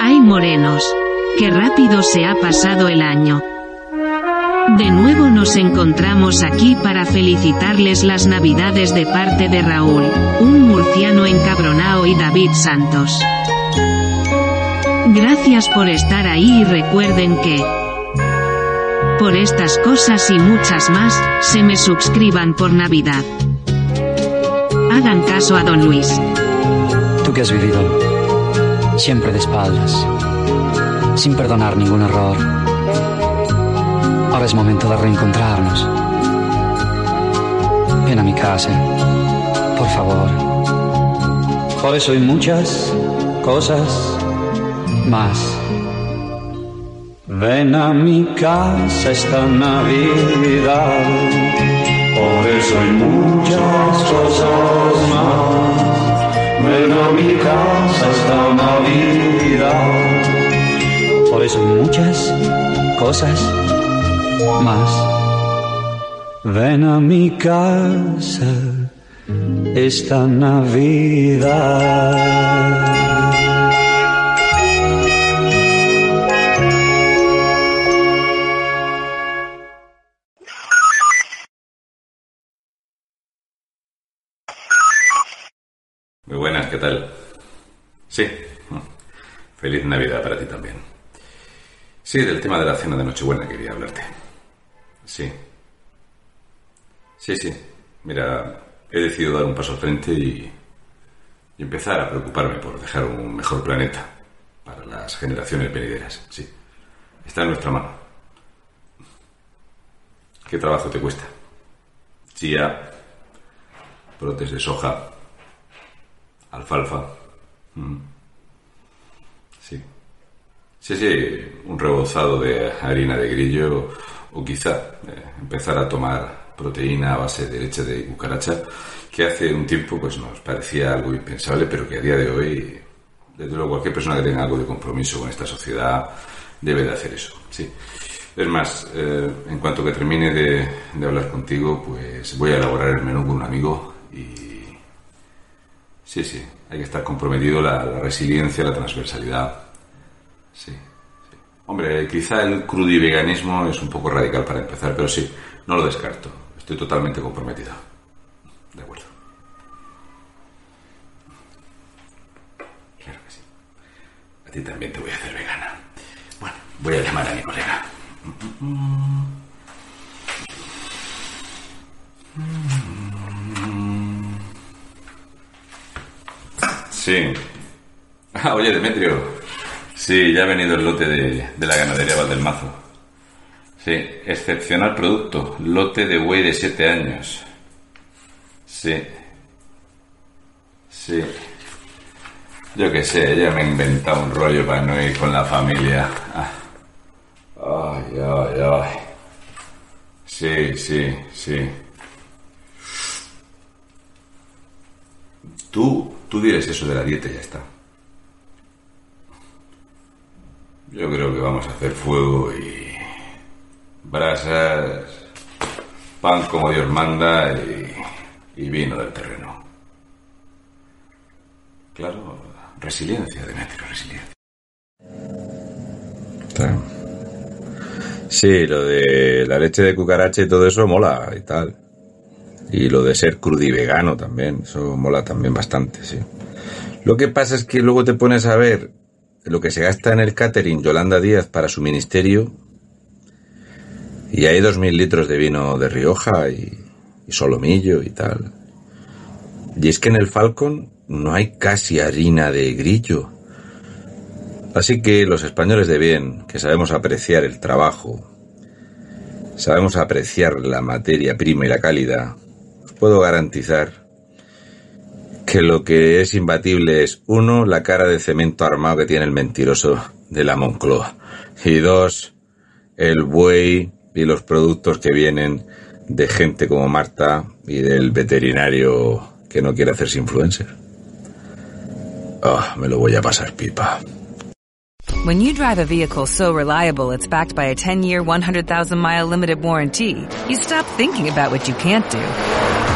Ay morenos, qué rápido se ha pasado el año. De nuevo nos encontramos aquí para felicitarles las navidades de parte de Raúl, un murciano encabronao y David Santos. Gracias por estar ahí y recuerden que... Por estas cosas y muchas más, se me suscriban por Navidad. Hagan caso a don Luis. Tú que has vivido siempre de espaldas, sin perdonar ningún error. Ahora es momento de reencontrarnos. Ven a mi casa, por favor. Por eso hay muchas cosas más. Ven a mi casa esta Navidad. Hay muchas cosas más. Ven a mi casa esta Navidad. Por eso hay muchas cosas más. Ven a mi casa esta Navidad. Muy buenas, ¿qué tal? Sí. Feliz Navidad para ti también. Sí, del tema de la cena de Nochebuena quería hablarte. Sí. Sí, sí. Mira, he decidido dar un paso al frente y, y empezar a preocuparme por dejar un mejor planeta para las generaciones venideras. Sí. Está en nuestra mano. ¿Qué trabajo te cuesta? Chía, brotes de soja, alfalfa. Mm. Sí. Sí, sí, un rebozado de harina de grillo o quizá eh, empezar a tomar proteína a base de leche de cucaracha, que hace un tiempo pues nos parecía algo impensable, pero que a día de hoy, desde luego cualquier persona que tenga algo de compromiso con esta sociedad debe de hacer eso. Sí. Es más, eh, en cuanto que termine de, de hablar contigo, pues voy a elaborar el menú con un amigo y Sí, sí, hay que estar comprometido la, la resiliencia, la transversalidad. Sí, sí. Hombre, quizá el crudiveganismo es un poco radical para empezar, pero sí, no lo descarto. Estoy totalmente comprometido. De acuerdo. Claro que sí. A ti también te voy a hacer vegana. Bueno, voy a llamar a mi colega. Sí. Ah, oye, Demetrio. Sí, ya ha venido el lote de, de la ganadería Valdelmazo. Sí, excepcional producto. Lote de buey de siete años. Sí. Sí. Yo qué sé, ya me he inventado un rollo para no ir con la familia. Ah. Ay, ay, ay. Sí, sí, sí. Tú, tú diles eso de la dieta y ya está. Yo creo que vamos a hacer fuego y brasas, pan como Dios manda y, y vino del terreno. Claro, resiliencia, Demetrio, resiliencia. Sí, lo de la leche de cucaracha y todo eso mola y tal. Y lo de ser crudivegano también, eso mola también bastante, sí. Lo que pasa es que luego te pones a ver lo que se gasta en el catering Yolanda Díaz para su ministerio y hay dos mil litros de vino de Rioja y, y solomillo y tal. Y es que en el Falcon no hay casi harina de grillo. Así que los españoles de bien, que sabemos apreciar el trabajo, sabemos apreciar la materia prima y la calidad, puedo garantizar que lo que es imbatible es, uno, la cara de cemento armado que tiene el mentiroso de la Moncloa. Y dos, el buey y los productos que vienen de gente como Marta y del veterinario que no quiere hacerse influencer. Ah, me lo voy a pasar pipa. When you drive a vehicle so reliable it's backed by a 10-year, 100,000-mile limited warranty, you stop thinking about what you can't do